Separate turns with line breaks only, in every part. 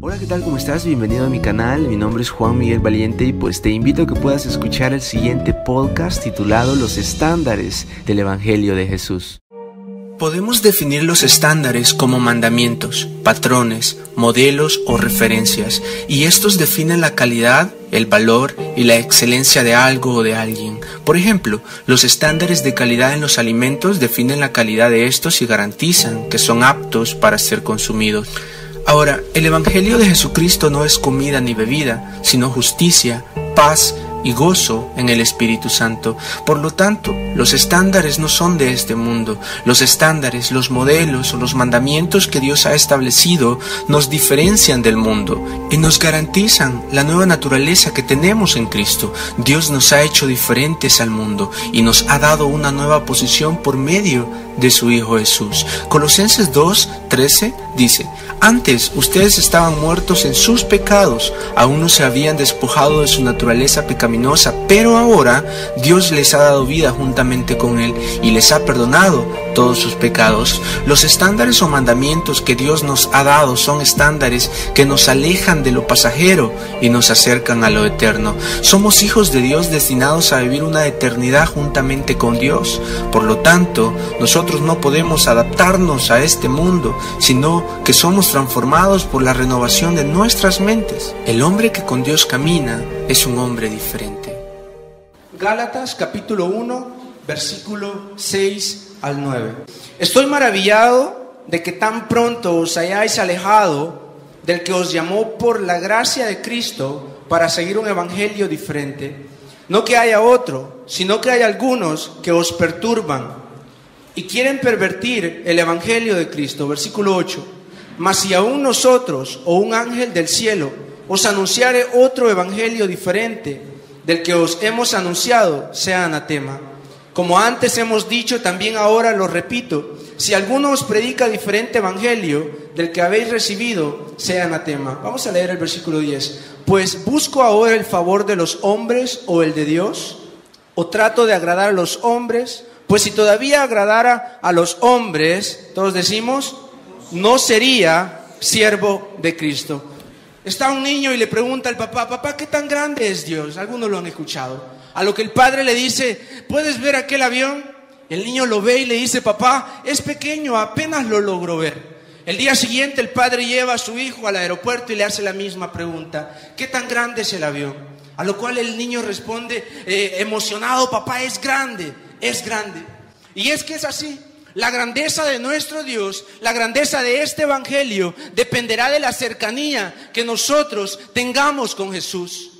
Hola, ¿qué tal? ¿Cómo estás? Bienvenido a mi canal. Mi nombre es Juan Miguel Valiente y pues te invito a que puedas escuchar el siguiente podcast titulado Los estándares del Evangelio de Jesús.
Podemos definir los estándares como mandamientos, patrones, modelos o referencias, y estos definen la calidad, el valor y la excelencia de algo o de alguien. Por ejemplo, los estándares de calidad en los alimentos definen la calidad de estos y garantizan que son aptos para ser consumidos. Ahora, el Evangelio de Jesucristo no es comida ni bebida, sino justicia, paz y gozo en el Espíritu Santo. Por lo tanto, los estándares no son de este mundo. Los estándares, los modelos o los mandamientos que Dios ha establecido nos diferencian del mundo y nos garantizan la nueva naturaleza que tenemos en Cristo. Dios nos ha hecho diferentes al mundo y nos ha dado una nueva posición por medio de su Hijo Jesús. Colosenses 2, 13 dice, antes ustedes estaban muertos en sus pecados, aún no se habían despojado de su naturaleza pecaminosa, pero ahora Dios les ha dado vida juntamente con Él y les ha perdonado todos sus pecados. Los estándares o mandamientos que Dios nos ha dado son estándares que nos alejan de lo pasajero y nos acercan a lo eterno. Somos hijos de Dios destinados a vivir una eternidad juntamente con Dios. Por lo tanto, nosotros no podemos adaptarnos a este mundo, sino que somos transformados por la renovación de nuestras mentes. El hombre que con Dios camina es un hombre diferente.
Gálatas capítulo 1, versículo 6 al 9. Estoy maravillado de que tan pronto os hayáis alejado del que os llamó por la gracia de Cristo para seguir un evangelio diferente. No que haya otro, sino que hay algunos que os perturban y quieren pervertir el evangelio de Cristo. Versículo 8. Mas si aún nosotros o un ángel del cielo os anunciare otro evangelio diferente del que os hemos anunciado, sea anatema. Como antes hemos dicho, también ahora lo repito, si alguno os predica diferente evangelio del que habéis recibido, sea anatema. Vamos a leer el versículo 10. Pues busco ahora el favor de los hombres o el de Dios, o trato de agradar a los hombres, pues si todavía agradara a los hombres, todos decimos, no sería siervo de Cristo. Está un niño y le pregunta al papá, papá, ¿qué tan grande es Dios? Algunos lo han escuchado. A lo que el padre le dice, ¿puedes ver aquel avión? El niño lo ve y le dice, papá, es pequeño, apenas lo logro ver. El día siguiente el padre lleva a su hijo al aeropuerto y le hace la misma pregunta, ¿qué tan grande es el avión? A lo cual el niño responde eh, emocionado, papá, es grande, es grande. Y es que es así. La grandeza de nuestro Dios, la grandeza de este Evangelio, dependerá de la cercanía que nosotros tengamos con Jesús.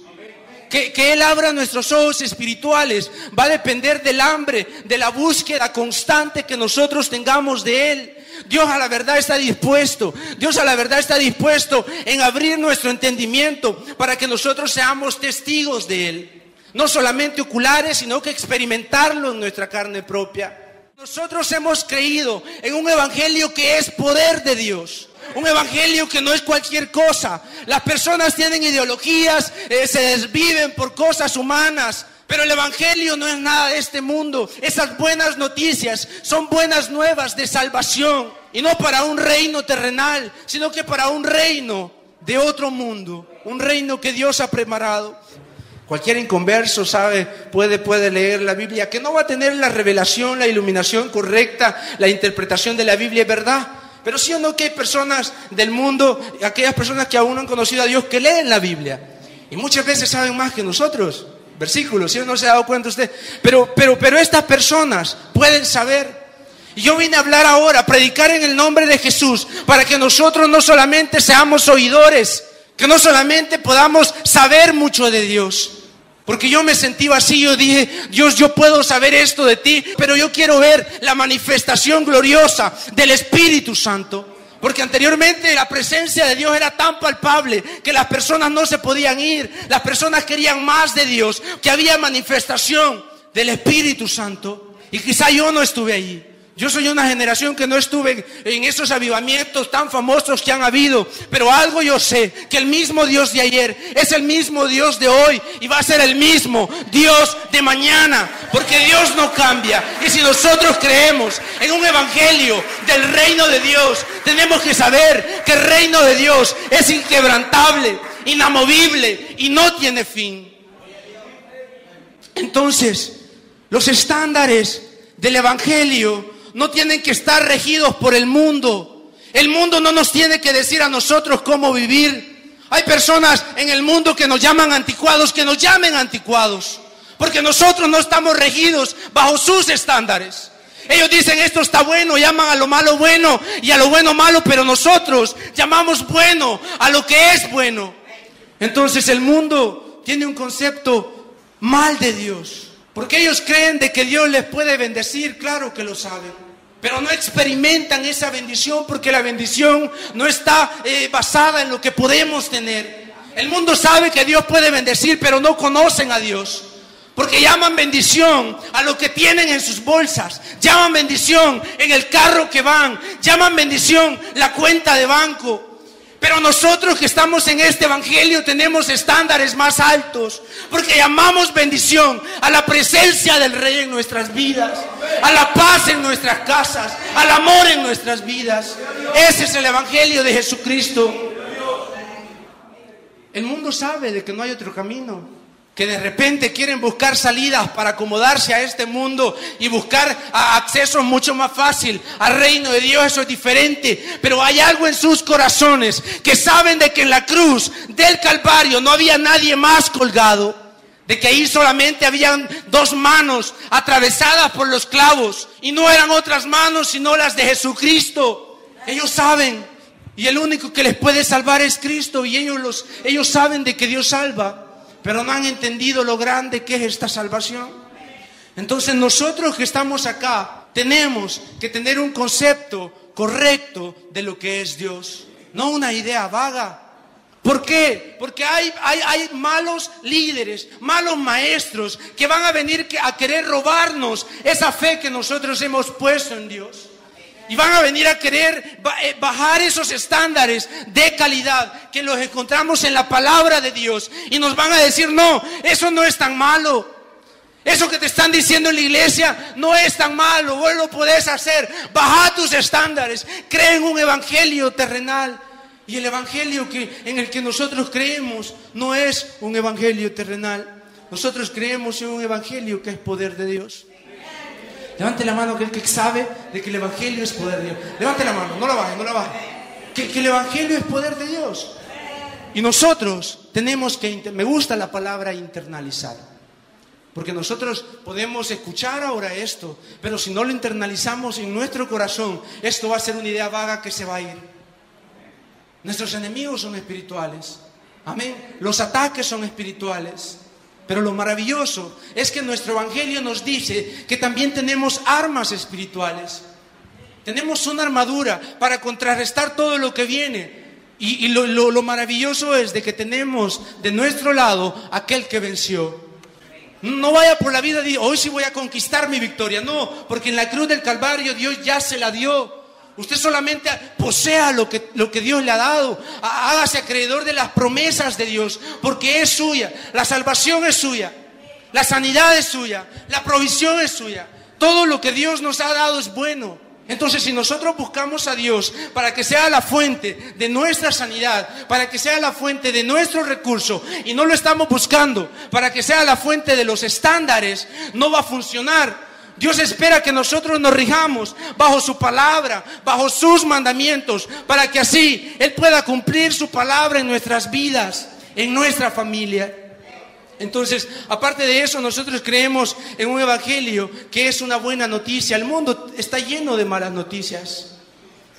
Que, que, Él abra nuestros ojos espirituales va a depender del hambre, de la búsqueda constante que nosotros tengamos de Él. Dios a la verdad está dispuesto, Dios a la verdad está dispuesto en abrir nuestro entendimiento para que nosotros seamos testigos de Él. No solamente oculares, sino que experimentarlo en nuestra carne propia. Nosotros hemos creído en un evangelio que es poder de Dios. Un evangelio que no es cualquier cosa. Las personas tienen ideologías, eh, se desviven por cosas humanas. Pero el Evangelio no es nada de este mundo. Esas buenas noticias son buenas nuevas de salvación. Y no para un reino terrenal, sino que para un reino de otro mundo. Un reino que Dios ha preparado. Cualquier inconverso sabe, puede, puede leer la Biblia, que no va a tener la revelación, la iluminación correcta, la interpretación de la Biblia, es verdad. Pero sí o no que hay personas del mundo, aquellas personas que aún no han conocido a Dios, que leen la Biblia. Y muchas veces saben más que nosotros. Versículos, si ¿sí? no se ha dado cuenta usted. Pero, pero, pero estas personas pueden saber. Y yo vine a hablar ahora, a predicar en el nombre de Jesús, para que nosotros no solamente seamos oidores, que no solamente podamos saber mucho de Dios. Porque yo me sentí vacío, yo dije, Dios, yo puedo saber esto de ti, pero yo quiero ver la manifestación gloriosa del Espíritu Santo. Porque anteriormente la presencia de Dios era tan palpable que las personas no se podían ir, las personas querían más de Dios, que había manifestación del Espíritu Santo. Y quizá yo no estuve allí. Yo soy una generación que no estuve en esos avivamientos tan famosos que han habido, pero algo yo sé, que el mismo Dios de ayer es el mismo Dios de hoy y va a ser el mismo Dios de mañana, porque Dios no cambia. Y si nosotros creemos en un evangelio del reino de Dios, Tenemos que saber que el reino de Dios es inquebrantable, inamovible y no tiene fin. Entonces, los estándares del Evangelio no tienen que estar regidos por el mundo. El mundo no nos tiene que decir a nosotros cómo vivir. Hay personas en el mundo que nos llaman anticuados, que nos llamen anticuados. Porque nosotros no estamos regidos bajo sus estándares. Ellos dicen esto está bueno, llaman a lo malo bueno y a lo bueno malo, pero nosotros llamamos bueno a lo que es bueno. Entonces el mundo tiene un concepto mal de Dios. Porque ellos creen de que Dios les puede bendecir, claro que lo saben. Pero no experimentan esa bendición porque la bendición no está eh, basada en lo que podemos tener. El mundo sabe que Dios puede bendecir, pero no conocen a Dios. Porque llaman bendición a lo que tienen en sus bolsas. Llaman bendición en el carro que van. Llaman bendición la cuenta de banco. Pero nosotros que estamos en este Evangelio tenemos estándares más altos, porque llamamos bendición a la presencia del Rey en nuestras vidas, a la paz en nuestras casas, al amor en nuestras vidas. Ese es el Evangelio de Jesucristo. El mundo sabe de que no hay otro camino que de repente quieren buscar salidas para acomodarse a este mundo y buscar acceso mucho más fácil al reino de Dios, eso es diferente. Pero hay algo en sus corazones que saben de que en la cruz del Calvario no había nadie más colgado, de que ahí solamente habían dos manos atravesadas por los clavos y no eran otras manos sino las de Jesucristo. Ellos saben y el único que les puede salvar es Cristo y ellos, los, ellos saben de que Dios salva pero no han entendido lo grande que es esta salvación. Entonces nosotros que estamos acá tenemos que tener un concepto correcto de lo que es Dios, no una idea vaga. ¿Por qué? Porque hay, hay, hay, malos líderes, malos maestros que van a venir a querer robarnos esa fe que nosotros hemos puesto en Dios. Y van a venir a querer eh, bajar esos estándares de calidad que los encontramos en la palabra de Dios. Y nos van a decir, no, eso no es tan malo. Eso que te están diciendo en la iglesia no es tan malo. Vos lo podés hacer. Baja tus estándares. Cree en un evangelio terrenal. Y el evangelio que, en el que nosotros creemos no es un evangelio terrenal. Nosotros creemos en un evangelio que es poder de Dios. Levante la mano aquel que sabe de que el Evangelio es poder de Dios. Levante la mano, no la baje, no la baje. Que, que el Evangelio es poder de Dios. Y nosotros tenemos que, me gusta la palabra internalizar. Porque nosotros podemos escuchar ahora esto, pero si no lo internalizamos en nuestro corazón, esto va a ser una idea vaga que se va a ir. Nuestros enemigos son espirituales. Amén. Los ataques son espirituales. Pero lo maravilloso es que nuestro Evangelio nos dice que también tenemos armas espirituales. Tenemos una armadura para contrarrestar todo lo que viene. Y, lo, maravilloso es de que tenemos de nuestro lado aquel que venció. No vaya por la vida y hoy sí voy a conquistar mi victoria. No, porque en la cruz del Calvario Dios ya se la dio. Usted solamente posea lo que, lo que Dios le ha dado. Hágase acreedor de las promesas de Dios, porque es suya. La salvación es suya. La sanidad es suya. La provisión es suya. Todo lo que Dios nos ha dado es bueno. Entonces, si nosotros buscamos a Dios para que sea la fuente de nuestra sanidad, para que sea la fuente de nuestro recurso, y no lo estamos buscando para que sea la fuente de los estándares, no va a funcionar. Dios espera que nosotros nos rijamos bajo su palabra, bajo sus mandamientos, para que así Él pueda cumplir su palabra en nuestras vidas, en nuestra familia. Entonces, aparte de eso, nosotros creemos en un evangelio que es una buena noticia. El mundo está lleno de malas noticias.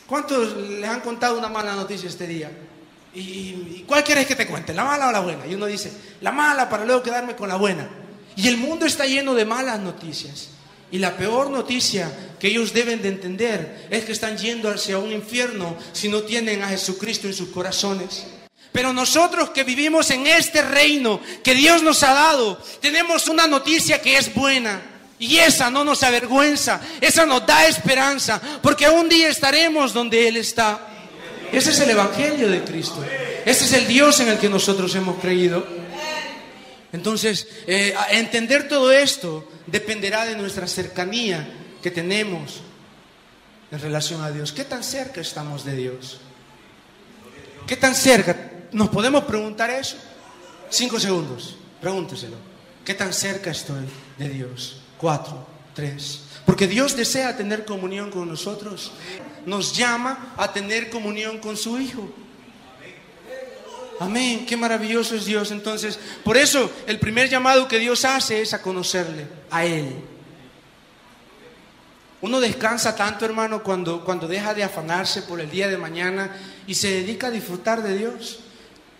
¿Cuántos les han contado una mala noticia este día? ¿Y, cuál quieres que te cuente? ¿La mala o la buena? Y uno dice, la mala para luego quedarme con la buena. Y el mundo está lleno de malas noticias. Y la peor noticia que ellos deben de entender es que están yendo hacia un infierno si no tienen a Jesucristo en sus corazones. Pero nosotros que vivimos en este reino que Dios nos ha dado, tenemos una noticia que es buena. Y esa no nos avergüenza, esa nos da esperanza, porque un día estaremos donde Él está. Ese es el Evangelio de Cristo. Ese es el Dios en el que nosotros hemos creído. Entonces, eh, entender todo esto dependerá de nuestra cercanía que tenemos, en relación a Dios? ¿Qué tan cerca estamos de Dios? ¿Qué tan cerca? ¿Nos podemos preguntar eso? Cinco segundos, pregúnteselo. ¿Qué tan cerca estoy de Dios? Cuatro, tres. Porque Dios desea tener comunión con nosotros. Nos llama a tener comunión con su Hijo. Amén, qué maravilloso es Dios. Entonces, por eso el primer llamado que Dios hace es a conocerle, a Él. Uno descansa tanto, hermano, cuando, cuando deja de afanarse por el día de mañana y se dedica a disfrutar de Dios.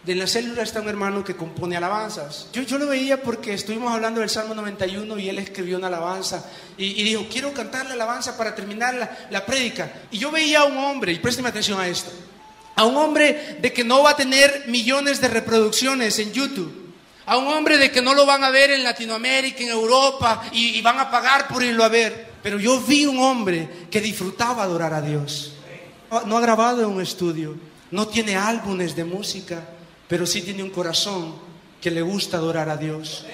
De la célula está un hermano que compone alabanzas. Yo, yo lo veía porque estuvimos hablando del Salmo 91 y él escribió una alabanza y, dijo, quiero cantar la alabanza para terminar la, la prédica. Y yo veía a un hombre, y présteme atención a esto, a un hombre de que no va a tener millones de reproducciones en YouTube. A un hombre de que no lo van a ver en Latinoamérica, en Europa, y, van a pagar por irlo a ver. Pero yo vi un hombre que disfrutaba adorar a Dios. No ha grabado en un estudio, no tiene álbumes de música, pero sí tiene un corazón que le gusta adorar a Dios.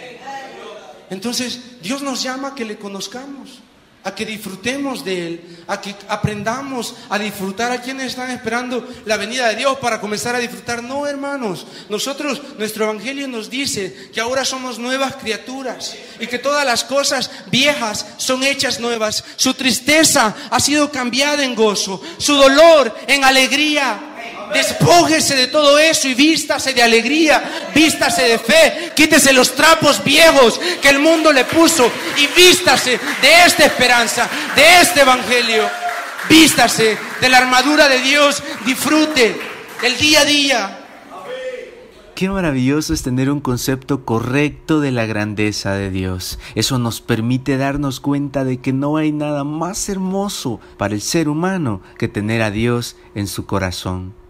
Entonces, Dios nos llama a que le conozcamos, a que disfrutemos de Él, a que aprendamos a disfrutar a quienes están esperando la venida de Dios para comenzar a disfrutar. No, hermanos, nosotros, nuestro Evangelio nos dice que ahora somos nuevas criaturas y que todas las cosas viejas son hechas nuevas. Su tristeza ha sido cambiada en gozo, su dolor en alegría. Despójese de todo eso y vístase de alegría, vístase de fe, quítese los trapos viejos que el mundo le puso y vístase de esta esperanza, de este evangelio. Vístase de la armadura de Dios, disfrute el día a día.
Qué maravilloso es tener un concepto correcto de la grandeza de Dios. Eso nos permite darnos cuenta de que no hay nada más hermoso para el ser humano que tener a Dios en su corazón.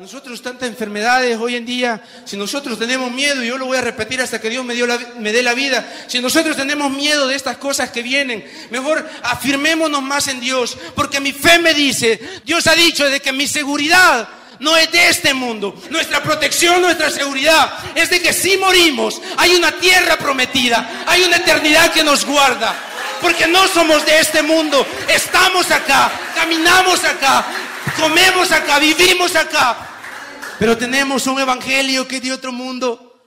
Nosotros tantas enfermedades hoy en día, si nosotros tenemos miedo, y yo lo voy a repetir hasta que Dios me, dio me dé la vida, si nosotros tenemos miedo de estas cosas que vienen, mejor afirmémonos más en Dios, porque mi fe me dice, Dios ha dicho de que mi seguridad no es de este mundo, nuestra protección, nuestra seguridad es de que si morimos, hay una tierra prometida, hay una eternidad que nos guarda porque no somos de este mundo. Estamos acá, caminamos acá, comemos acá, vivimos acá. Pero tenemos un evangelio que es de otro mundo.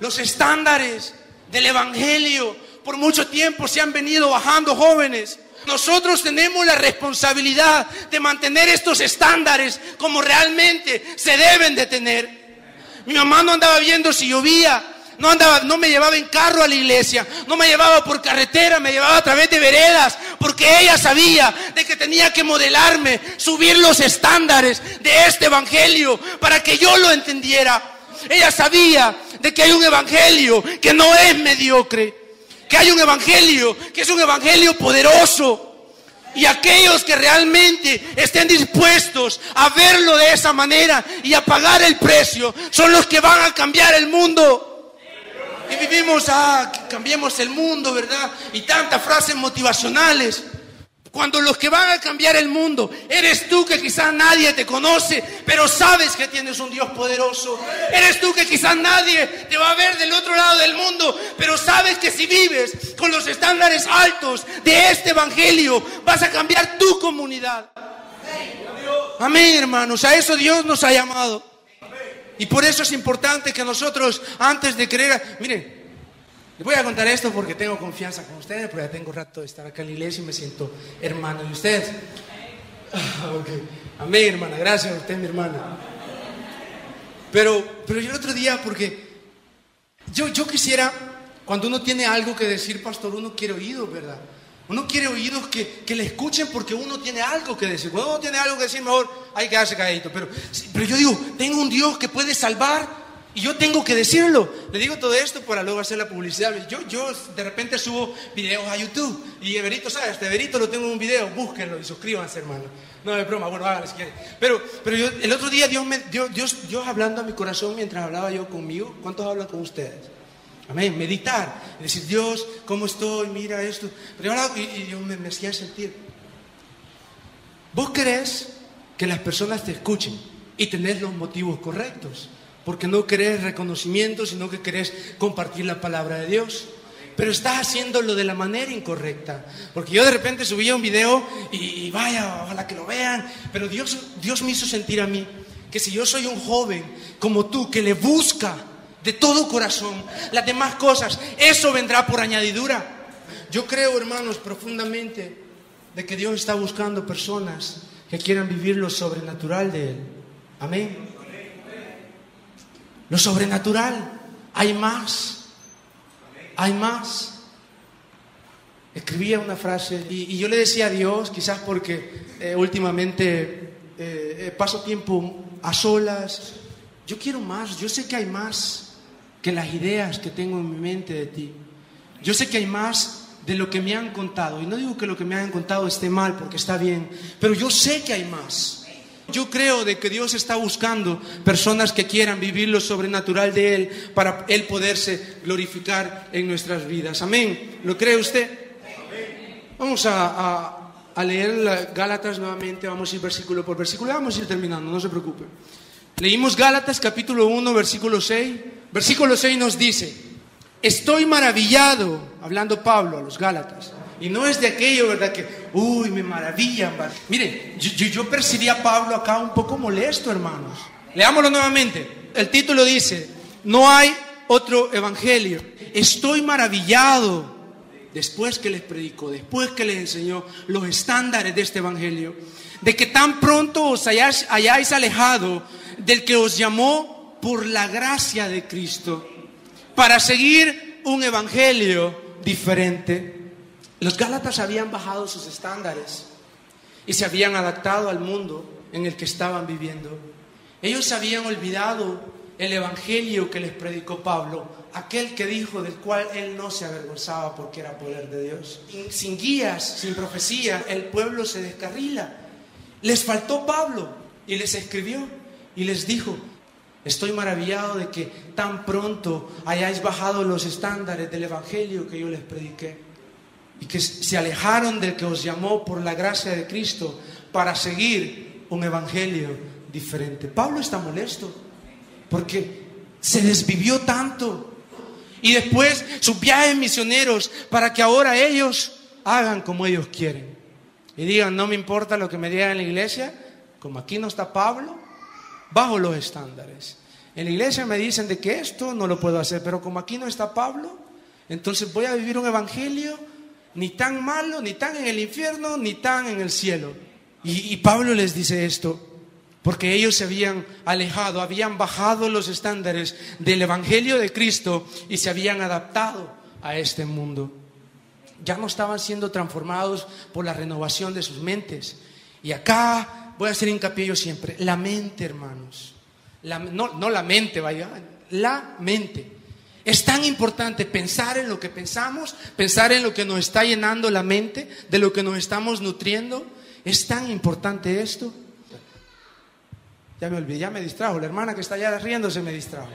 Los estándares del evangelio por mucho tiempo se han venido bajando jóvenes. Nosotros tenemos la responsabilidad de mantener estos estándares como realmente se deben de tener. Mi mamá no andaba viendo si llovía, no andaba, no me llevaba en carro a la iglesia, no me llevaba por carretera, me llevaba a través de veredas, porque ella sabía de que tenía que modelarme, subir los estándares de este evangelio para que yo lo entendiera. Ella sabía de que hay un evangelio que no es mediocre, que hay un evangelio que es un evangelio poderoso. Y aquellos que realmente estén dispuestos a verlo de esa manera y a pagar el precio son los que van a cambiar el mundo. Y vivimos, ah, cambiemos el mundo, ¿verdad? Y tantas frases motivacionales. Cuando los que van a cambiar el mundo eres tú que quizás nadie te conoce, pero sabes que tienes un Dios poderoso. Eres tú que quizás nadie te va a ver del otro lado del mundo, pero sabes que si vives con los estándares altos de este Evangelio, vas a cambiar tu comunidad. Amén, hermanos. A eso Dios nos ha llamado. Y por eso es importante que nosotros, antes de creer, miren, les voy a contar esto porque tengo confianza con ustedes, porque ya tengo rato de estar acá en la iglesia y me siento hermano de ustedes. Ah, Amén, hermana, gracias a usted, mi hermana. Pero, pero yo el otro día, porque yo, yo quisiera, cuando uno tiene algo que decir, pastor, uno quiere oído, ¿verdad? Uno quiere oídos que, que, le escuchen porque uno tiene algo que decir. Cuando uno tiene algo que decir, mejor hay que quedarse calladito. Pero, pero yo digo, tengo un Dios que puede salvar y yo tengo que decirlo. Le digo todo esto para luego hacer la publicidad. Yo, yo de repente subo videos a YouTube y Everito, ¿sabes? Este Everito lo tengo en un video, búsquenlo y suscríbanse, hermano. No es broma, bueno, háganlo si quieren. Pero, pero yo, el otro día Dios, me, Dios, Dios, Dios hablando a mi corazón mientras hablaba yo conmigo. ¿Cuántos hablan con ustedes? Amén. Meditar. decir, Dios, ¿cómo estoy? Mira esto. Pero y, y Dios me, me hacía sentir. Vos querés que las personas te escuchen y tenés los motivos correctos. Porque no querés reconocimiento, sino que querés compartir la palabra de Dios. pero estás haciéndolo de la manera incorrecta. Porque yo de repente subía un video y, y vaya, ojalá que lo vean, pero Dios, Dios me hizo sentir a mí que si yo soy un joven como tú que le busca de todo corazón las demás cosas, eso vendrá por añadidura. Yo creo, hermanos, profundamente de que Dios está buscando personas que quieran vivir lo sobrenatural de Él. Amén. Lo sobrenatural. Hay más. Hay más. Escribía una frase y, yo le decía a Dios, quizás porque eh, últimamente eh, eh, paso tiempo a solas, yo quiero más, yo sé que hay más que las ideas que tengo en mi mente de ti. Yo sé que hay más de lo que me han contado. Y no digo que lo que me han contado esté mal, porque está bien, pero yo sé que hay más. Yo creo de que Dios está buscando personas que quieran vivir lo sobrenatural de Él para Él poderse glorificar en nuestras vidas. Amén. ¿Lo cree usted? Vamos a, a, a leer Gálatas nuevamente, vamos a ir versículo por versículo, vamos a ir terminando, no se preocupe. Leímos Gálatas capítulo 1, versículo 6. Versículo 6 nos dice, estoy maravillado, hablando Pablo a los Gálatas, y no es de aquello, ¿verdad? Que, uy, me maravillan. Mire, yo, yo, percibí a Pablo acá un poco molesto, hermanos. Leámoslo nuevamente. El título dice, no hay otro evangelio. Estoy maravillado después que les predicó, después que les enseñó los estándares de este evangelio, de que tan pronto os hayáis alejado del que os llamó por la gracia de Cristo para seguir un evangelio diferente. Los Gálatas habían bajado sus estándares y se habían adaptado al mundo en el que estaban viviendo. Ellos habían olvidado el evangelio que les predicó Pablo, aquel que dijo del cual él no se avergonzaba porque era poder de Dios. Sin guías, sin profecía, el pueblo se descarrila. Les faltó Pablo y les escribió y les dijo, estoy maravillado de que tan pronto hayáis bajado los estándares del evangelio que yo les prediqué y que se alejaron del que os llamó por la gracia de Cristo para seguir un evangelio diferente. Pablo está molesto porque se desvivió tanto. Y después sus viajes misioneros para que ahora ellos hagan como ellos quieren. Y digan, no me importa lo que me digan en la iglesia, como aquí no está Pablo, bajo los estándares. En la iglesia me dicen de que esto no lo puedo hacer, pero como aquí no está Pablo, entonces voy a vivir un evangelio ni tan malo, ni tan en el infierno, ni tan en el cielo. Y, y Pablo les dice esto, porque ellos se habían alejado, habían bajado los estándares del Evangelio de Cristo y se habían adaptado a este mundo. Ya no estaban siendo transformados por la renovación de sus mentes. Y acá voy a hacer hincapié yo siempre, la mente, hermanos. No, no la mente, vaya, la mente. Es tan importante pensar en lo que pensamos, pensar en lo que nos está llenando la mente, de lo que nos estamos nutriendo. Es tan importante esto. Ya me olvidé, ya me distrajo. La hermana que está allá riendo se me distrajo.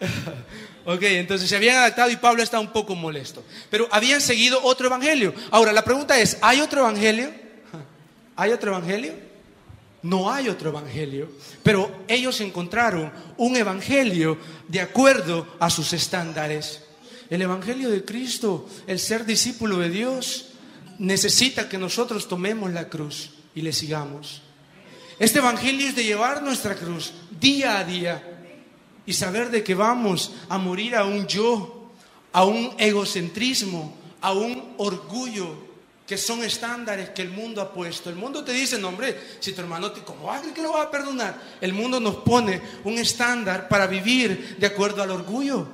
ok, entonces se habían adaptado y Pablo está un poco molesto. Pero habían seguido otro evangelio. Ahora, la pregunta es, ¿hay otro evangelio? ¿Hay otro evangelio? No hay otro evangelio. Pero ellos encontraron un evangelio de acuerdo a sus estándares. El evangelio de Cristo, el ser discípulo de Dios, necesita que nosotros tomemos la cruz y le sigamos. Este evangelio es de llevar nuestra cruz día a día y saber de que vamos a morir a un yo, a un egocentrismo, a un orgullo, que son estándares que el mundo ha puesto. El mundo te dice, no hombre, si tu hermano, te, ¿cómo va que lo va a perdonar? El mundo nos pone un estándar para vivir de acuerdo al orgullo.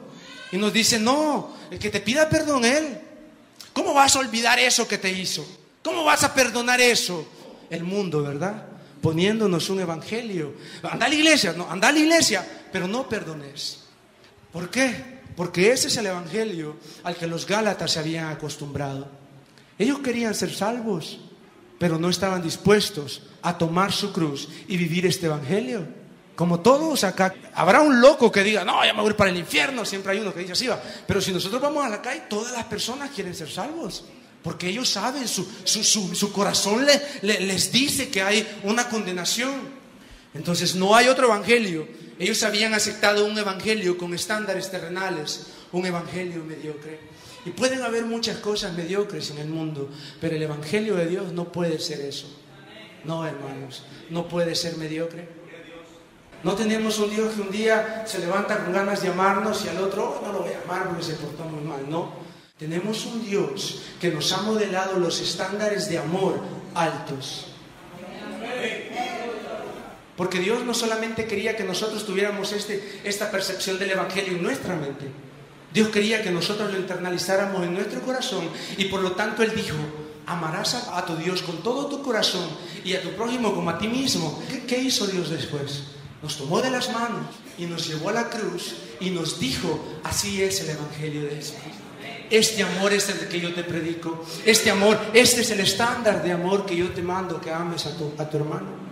Y nos dice, no, el que te pida perdón él. ¿Cómo vas a olvidar eso que te hizo? ¿Cómo vas a perdonar eso? El mundo, ¿verdad? Poniéndonos un evangelio. Anda a la iglesia, no, anda a la iglesia, pero no perdones. ¿Por qué? Porque ese es el evangelio al que los Gálatas se habían acostumbrado. Ellos querían ser salvos, pero no estaban dispuestos a tomar su cruz y vivir este evangelio. Como todos acá, habrá un loco que diga, no, ya me voy para el infierno, siempre hay uno que dice así va. Pero si nosotros vamos a la calle, todas las personas quieren ser salvos. Porque ellos saben, su, su, su, corazón le, le, les dice que hay una condenación. Entonces no hay otro evangelio. Ellos habían aceptado un evangelio con estándares terrenales, un evangelio mediocre. Y pueden haber muchas cosas mediocres en el mundo, pero el Evangelio de Dios no puede ser eso. No, hermanos, no puede ser mediocre. No tenemos un Dios que un día se levanta con ganas de amarnos y al otro, oh, no lo voy a amar porque se portó muy mal. No, tenemos un Dios que nos ha modelado los estándares de amor altos. Porque Dios no solamente quería que nosotros tuviéramos este, esta percepción del Evangelio en nuestra mente, Dios quería que nosotros lo internalizáramos en nuestro corazón y por lo tanto Él dijo, amarás a, tu Dios con todo tu corazón y a tu prójimo como a ti mismo. ¿Qué, hizo Dios después? Nos tomó de las manos y nos llevó a la cruz y nos dijo, así es el Evangelio de Jesús. Este amor es el que yo te predico. Este amor, este es el estándar de amor que yo te mando, que ames a tu, a tu hermano.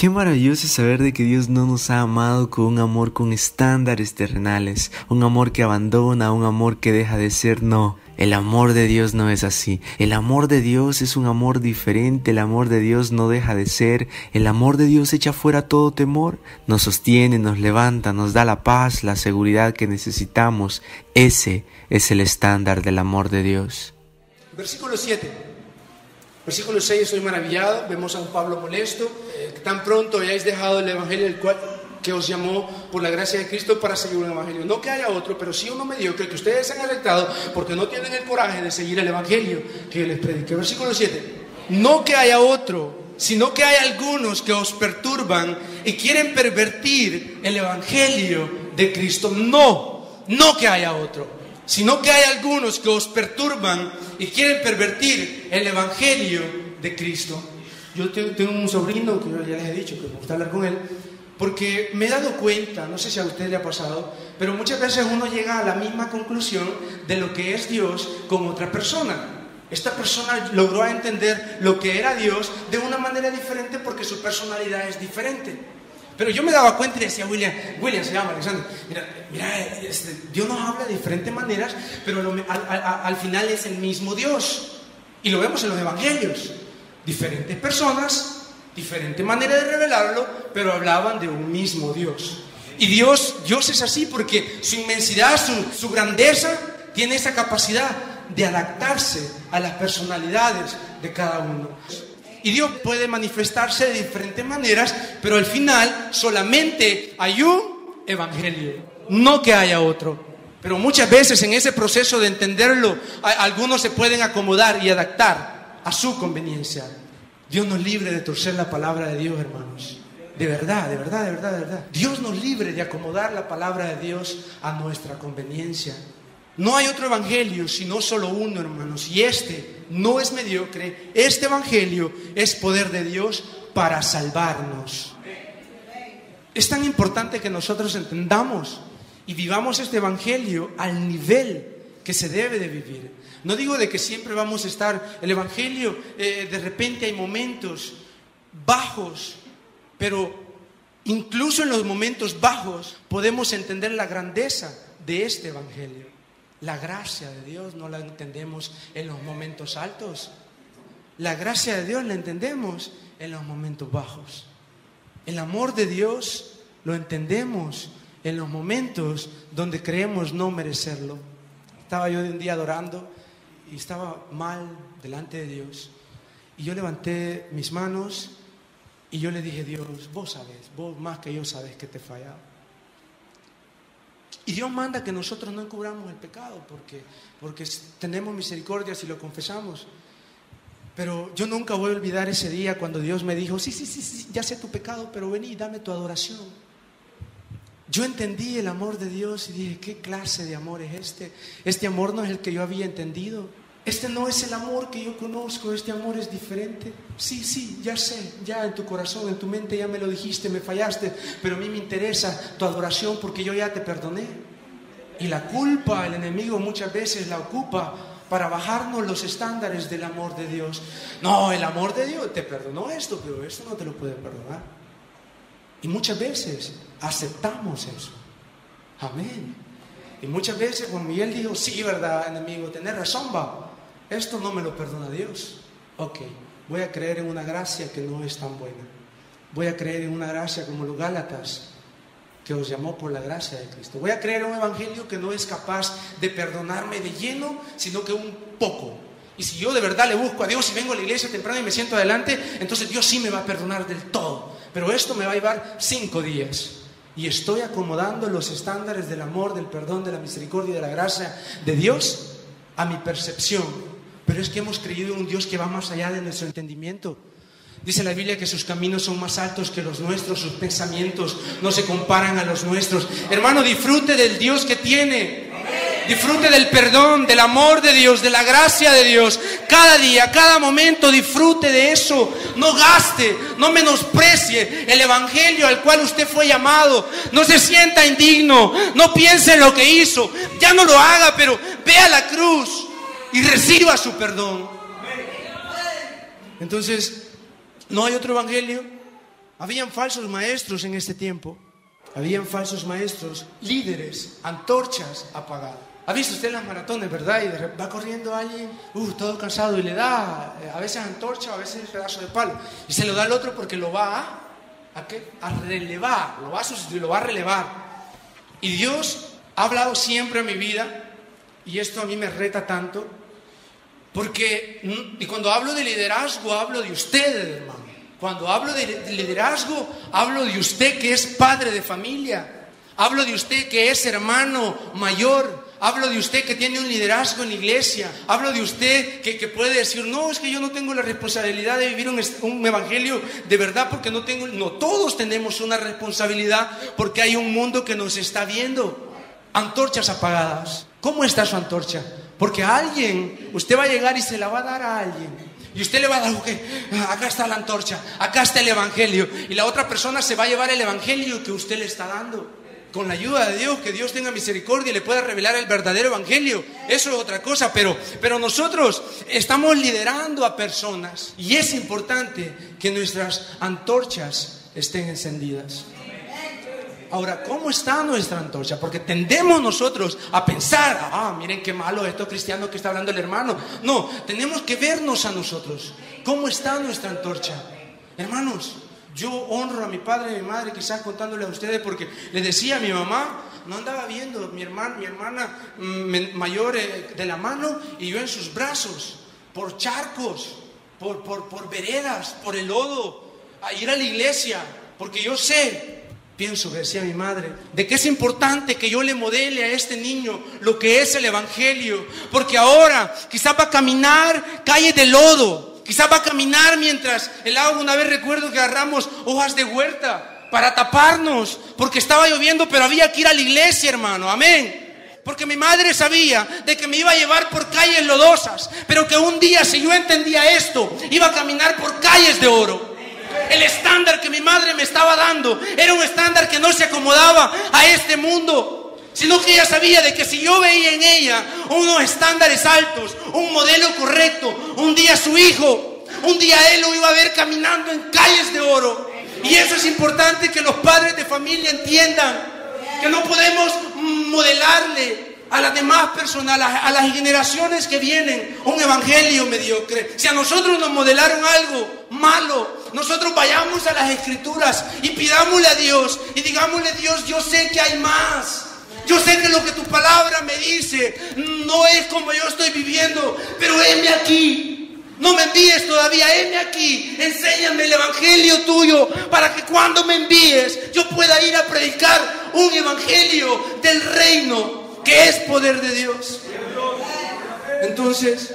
Qué maravilloso saber de que Dios no nos ha amado con un amor con estándares terrenales, un amor que abandona, un amor que deja de ser, no. El amor de Dios no es así. El amor de Dios es un amor diferente. El amor de Dios no deja de ser. El amor de Dios echa fuera todo temor. Nos sostiene, nos levanta, nos da la paz, la seguridad que necesitamos. Ese es el estándar del amor de Dios.
Versículo 7. Versículo 6, estoy maravillado, vemos a un Pablo molesto, eh, tan pronto hayáis dejado el Evangelio el cual, que os llamó por la gracia de Cristo para seguir un Evangelio. No que haya otro, pero sí uno mediocre que ustedes han aceptado porque no tienen el coraje de seguir el Evangelio que yo les prediqué. Versículo 7, no que haya otro, sino que hay algunos que os perturban y quieren pervertir el Evangelio de Cristo. No, no que haya otro sino que hay algunos que os perturban y quieren pervertir el Evangelio de Cristo. Yo tengo un sobrino que ya les he dicho que me gusta hablar con él, porque me he dado cuenta, no sé si a usted le ha pasado, pero muchas veces uno llega a la misma conclusión de lo que es Dios con otra persona. Esta persona logró entender lo que era Dios de una manera diferente porque su personalidad es diferente. Pero yo me daba cuenta y decía, William, William se llama Alexander, mira, mira este, Dios nos habla de diferentes maneras, pero al, final es el mismo Dios. Y lo vemos en los evangelios. Diferentes personas, diferente manera de revelarlo, pero hablaban de un mismo Dios. Y Dios, Dios es así porque su inmensidad, su, su grandeza, tiene esa capacidad de adaptarse a las personalidades de cada uno. Y Dios puede manifestarse de diferentes maneras, pero al final solamente hay un evangelio, no que haya otro. Pero muchas veces en ese proceso de entenderlo, algunos se pueden acomodar y adaptar a su conveniencia. Dios nos libre de torcer la palabra de Dios, hermanos. De verdad, de verdad, de verdad, de verdad. Dios nos libre de acomodar la palabra de Dios a nuestra conveniencia. No hay otro evangelio, sino solo uno, hermanos. Y este no es mediocre. Este evangelio es poder de Dios para salvarnos. Es tan importante que nosotros entendamos y vivamos este evangelio al nivel que se debe de vivir. No digo de que siempre vamos a estar, el evangelio, eh, de repente hay momentos bajos, pero incluso en los momentos bajos podemos entender la grandeza de este evangelio. La gracia de Dios no la entendemos en los momentos altos. La gracia de Dios la entendemos en los momentos bajos. El amor de Dios lo entendemos en los momentos donde creemos no merecerlo. Estaba yo de un día adorando y estaba mal delante de Dios. Y yo levanté mis manos y yo le dije, Dios, vos sabes, vos más que yo sabes que te he fallado. Y Dios manda que nosotros no encubramos el pecado porque, porque tenemos misericordia si lo confesamos. Pero yo nunca voy a olvidar ese día cuando Dios me dijo, sí, sí, sí, sí, ya sé tu pecado, pero vení, dame tu adoración. Yo entendí el amor de Dios y dije, ¿qué clase de amor es este? Este amor no es el que yo había entendido. Este no es el amor que yo conozco, este amor es diferente. Sí, sí, ya sé, ya en tu corazón, en tu mente ya me lo dijiste, me fallaste, pero a mí me interesa tu adoración porque yo ya te perdoné. Y la culpa, el enemigo muchas veces la ocupa para bajarnos los estándares del amor de Dios. No, el amor de Dios te perdonó esto, pero esto no te lo puede perdonar. Y muchas veces aceptamos eso. Amén. Y muchas veces cuando Miguel dijo, sí, verdad, enemigo, tenés razón, va. Esto no me lo perdona Dios. Ok, voy a creer en una gracia que no es tan buena. Voy a creer en una gracia como los Gálatas, que os llamó por la gracia de Cristo. Voy a creer un evangelio que no es capaz de perdonarme de lleno, sino que un poco. Y si yo de verdad le busco a Dios y vengo a la iglesia temprano y me siento adelante, entonces Dios sí me va a perdonar del todo. Pero esto me va a llevar cinco días. Y estoy acomodando los estándares del amor, del perdón, de la misericordia y de la gracia de Dios a mi percepción. Pero es que hemos creído en un Dios que va más allá de nuestro entendimiento. Dice la Biblia que sus caminos son más altos que los nuestros, sus pensamientos no se comparan a los nuestros. Hermano, disfrute del Dios que tiene. Disfrute del perdón, del amor de Dios, de la gracia de Dios. Cada día, cada momento disfrute de eso. No gaste, no menosprecie el Evangelio al cual usted fue llamado. No se sienta indigno, no piense en lo que hizo. Ya no lo haga, pero vea la cruz y reciba su perdón. Entonces, no hay otro evangelio. Habían falsos maestros en este tiempo. Habían falsos maestros, líderes, antorchas apagadas. ¿Ha visto usted las maratones, verdad? Y va corriendo alguien, uh, todo cansado, y le da eh, a veces antorcha, a veces pedazo de palo. Y se lo da al otro porque lo va a, ¿a, qué? a relevar, lo va a sustituir, lo va a relevar. Y Dios ha hablado siempre a mi vida, y esto a mí me reta tanto, porque, mm, y cuando hablo de liderazgo, hablo de ustedes, hermano. Cuando hablo de liderazgo, hablo de usted que es padre de familia. Hablo de usted que es hermano mayor. Hablo de usted que tiene un liderazgo en la iglesia. Hablo de usted que, que puede decir, no, es que yo no tengo la responsabilidad de vivir un, un, evangelio de verdad porque no tengo... No, todos tenemos una responsabilidad porque hay un mundo que nos está viendo. Antorchas apagadas. ¿Cómo está su antorcha? Porque a alguien, usted va a llegar y se la va a dar a alguien. Y usted le va a dar, okay, acá está la antorcha, acá está el Evangelio. Y la otra persona se va a llevar el Evangelio que usted le está dando. Con la ayuda de Dios, que Dios tenga misericordia y le pueda revelar el verdadero Evangelio. Eso es otra cosa, pero, pero nosotros estamos liderando a personas. Y es importante que nuestras antorchas estén encendidas. Ahora, ¿cómo está nuestra antorcha? Porque tendemos nosotros a pensar, ah, miren qué malo esto cristiano que está hablando el hermano. No, tenemos que vernos a nosotros. ¿Cómo está nuestra antorcha? Hermanos, yo honro a mi padre y a mi madre, quizás contándole a ustedes, porque le decía a mi mamá, no andaba viendo mi hermana, mi hermana mm, mayor eh, de la mano y yo en sus brazos, por charcos, por, por, por veredas, por el lodo, a ir a la iglesia, porque yo sé Pienso, decía mi madre, de que es importante que yo le modele a este niño lo que es el Evangelio, porque ahora quizás va a caminar calle de lodo, quizás va a caminar mientras el agua, una vez recuerdo que agarramos hojas de huerta para taparnos, porque estaba lloviendo, pero había que ir a la iglesia, hermano, amén. Porque mi madre sabía de que me iba a llevar por calles lodosas, pero que un día si yo entendía esto, iba a caminar por calles de oro. El estándar que mi madre me estaba dando era un estándar que no se acomodaba a este mundo, sino que ella sabía de que si yo veía en ella unos estándares altos, un modelo correcto, un día su hijo, un día él lo iba a ver caminando en calles de oro. Y eso es importante que los padres de familia entiendan, que no podemos modelarle a las demás personas, a las, generaciones que vienen, un evangelio mediocre. Si a nosotros nos modelaron algo malo, nosotros vayamos a las escrituras y pidámosle a Dios y digámosle, Dios, yo sé que hay más. Yo sé que lo que tu palabra me dice no es como yo estoy viviendo, pero heme aquí. No me envíes todavía, heme aquí. Enséñame el evangelio tuyo para que cuando me envíes yo pueda ir a predicar un evangelio del reino que es poder de Dios. Entonces,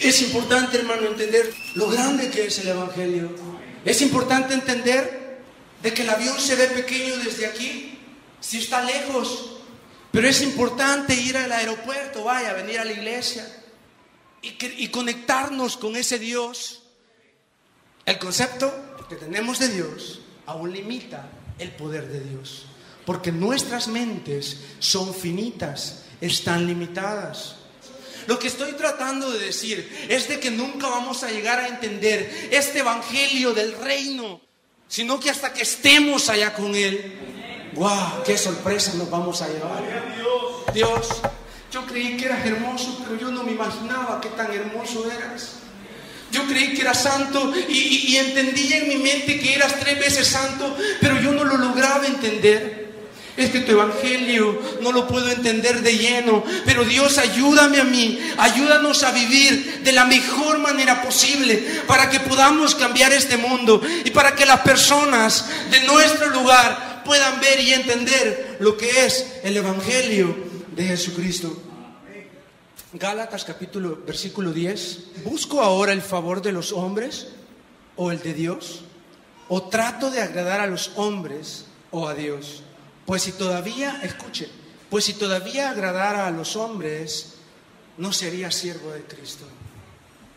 es importante, hermano, entender lo grande que es el evangelio. Es importante entender de que el avión se ve pequeño desde aquí, si está lejos, pero es importante ir al aeropuerto, vaya, venir a la iglesia y, y conectarnos con ese Dios. El concepto que tenemos de Dios aún limita el poder de Dios, porque nuestras mentes son finitas, están limitadas. Lo que estoy tratando de decir es de que nunca vamos a llegar a entender este evangelio del reino, sino que hasta que estemos allá con Él. ¡Wow! ¡Qué sorpresa nos vamos a llevar! Dios, yo creí que eras hermoso, pero yo no me imaginaba qué tan hermoso eras. Yo creí que eras santo y, y, entendí en mi mente que eras tres veces santo, pero yo no lo lograba entender. Es que tu evangelio no lo puedo entender de lleno, pero Dios ayúdame a mí, ayúdanos a vivir de la mejor manera posible para que podamos cambiar este mundo y para que las personas de nuestro lugar puedan ver y entender lo que es el evangelio de Jesucristo. Gálatas capítulo versículo 10. ¿Busco ahora el favor de los hombres o el de Dios? ¿O trato de agradar a los hombres o a Dios? Pues si todavía, escuche, pues si todavía agradara a los hombres, no sería siervo de Cristo.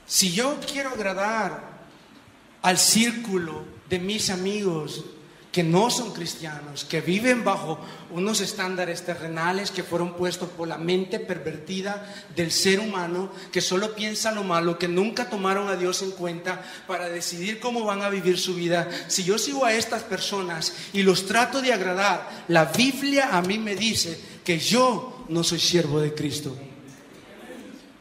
Si yo quiero agradar al círculo de mis amigos, que no son cristianos, que viven bajo unos estándares terrenales que fueron puestos por la mente pervertida del ser humano, que solo piensa lo malo, que nunca tomaron a Dios en cuenta para decidir cómo van a vivir su vida. Si yo sigo a estas personas y los trato de agradar, la Biblia a mí me dice que yo no soy siervo de Cristo.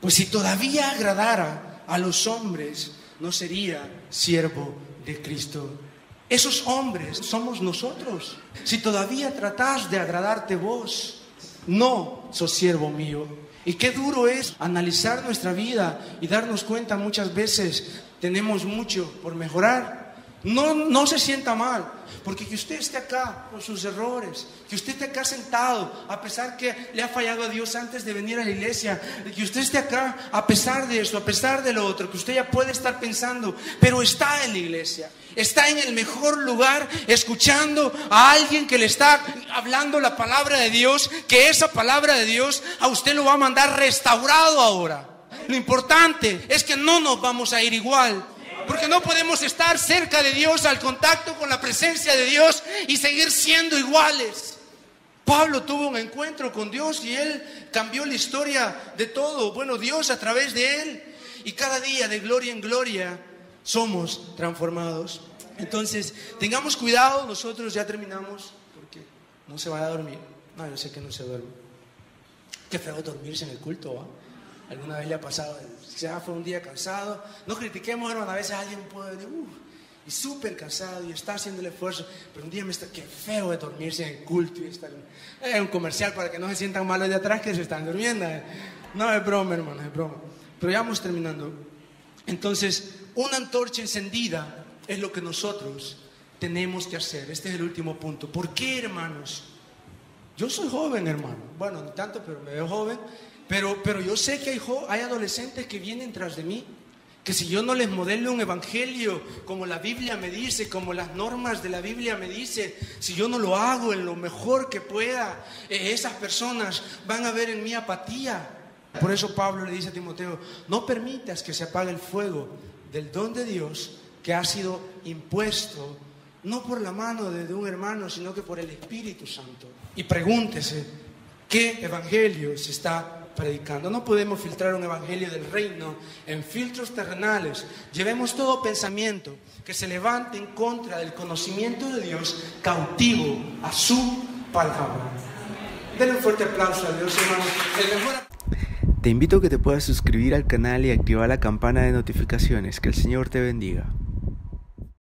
Pues si todavía agradara a los hombres, no sería siervo de Cristo. Esos hombres somos nosotros. Si todavía tratás de agradarte vos, no sos siervo mío. Y qué duro es analizar nuestra vida y darnos cuenta muchas veces tenemos mucho por mejorar. No, no se sienta mal, porque que usted esté acá con sus errores, que usted esté acá sentado, a pesar que le ha fallado a Dios antes de venir a la iglesia, que usted esté acá a pesar de eso, a pesar de lo otro, que usted ya puede estar pensando, pero está en la iglesia, está en el mejor lugar escuchando a alguien que le está hablando la palabra de Dios, que esa palabra de Dios a usted lo va a mandar restaurado ahora. Lo importante es que no nos vamos a ir igual. Porque no podemos estar cerca de Dios, al contacto con la presencia de Dios y seguir siendo iguales. Pablo tuvo un encuentro con Dios y él cambió la historia de todo. Bueno, Dios a través de él. Y cada día de gloria en gloria somos transformados. Entonces, tengamos cuidado, nosotros ya terminamos, porque no se va a dormir. No, yo sé que no se duerme. Qué feo dormirse en el culto, ¿va? Alguna vez le ha pasado, ya fue un día cansado. No critiquemos, hermano, a veces alguien puede decir, uff, y súper cansado y está haciendo el esfuerzo, pero un día me está, qué feo de dormirse en el culto y estar. Es un comercial para que no se sientan malos de atrás que se están durmiendo. No es broma, hermano, es broma. Pero ya vamos terminando. Entonces, una antorcha encendida es lo que nosotros tenemos que hacer. Este es el último punto. ¿Por qué, hermanos? Yo soy joven, hermano. Bueno, no tanto, pero me veo joven. Pero, pero yo sé que hay, hay adolescentes que vienen tras de mí. Que si yo no les modelo un evangelio como la Biblia me dice, como las normas de la Biblia me dice, si yo no lo hago en lo mejor que pueda, eh, esas personas van a ver en mí apatía. Por eso Pablo le dice a Timoteo, no permitas que se apague el fuego del don de Dios que ha sido impuesto, no por la mano de, un hermano, sino que por el Espíritu Santo. Y pregúntese, ¿qué evangelio se está predicando. No podemos filtrar un evangelio del reino en filtros terrenales. Llevemos todo pensamiento que se levante en contra del conocimiento de Dios cautivo a su palabra. Denle un fuerte aplauso a Dios, hermano.
Te invito a que te puedas suscribir al canal y activar la campana de notificaciones. Que el Señor te bendiga.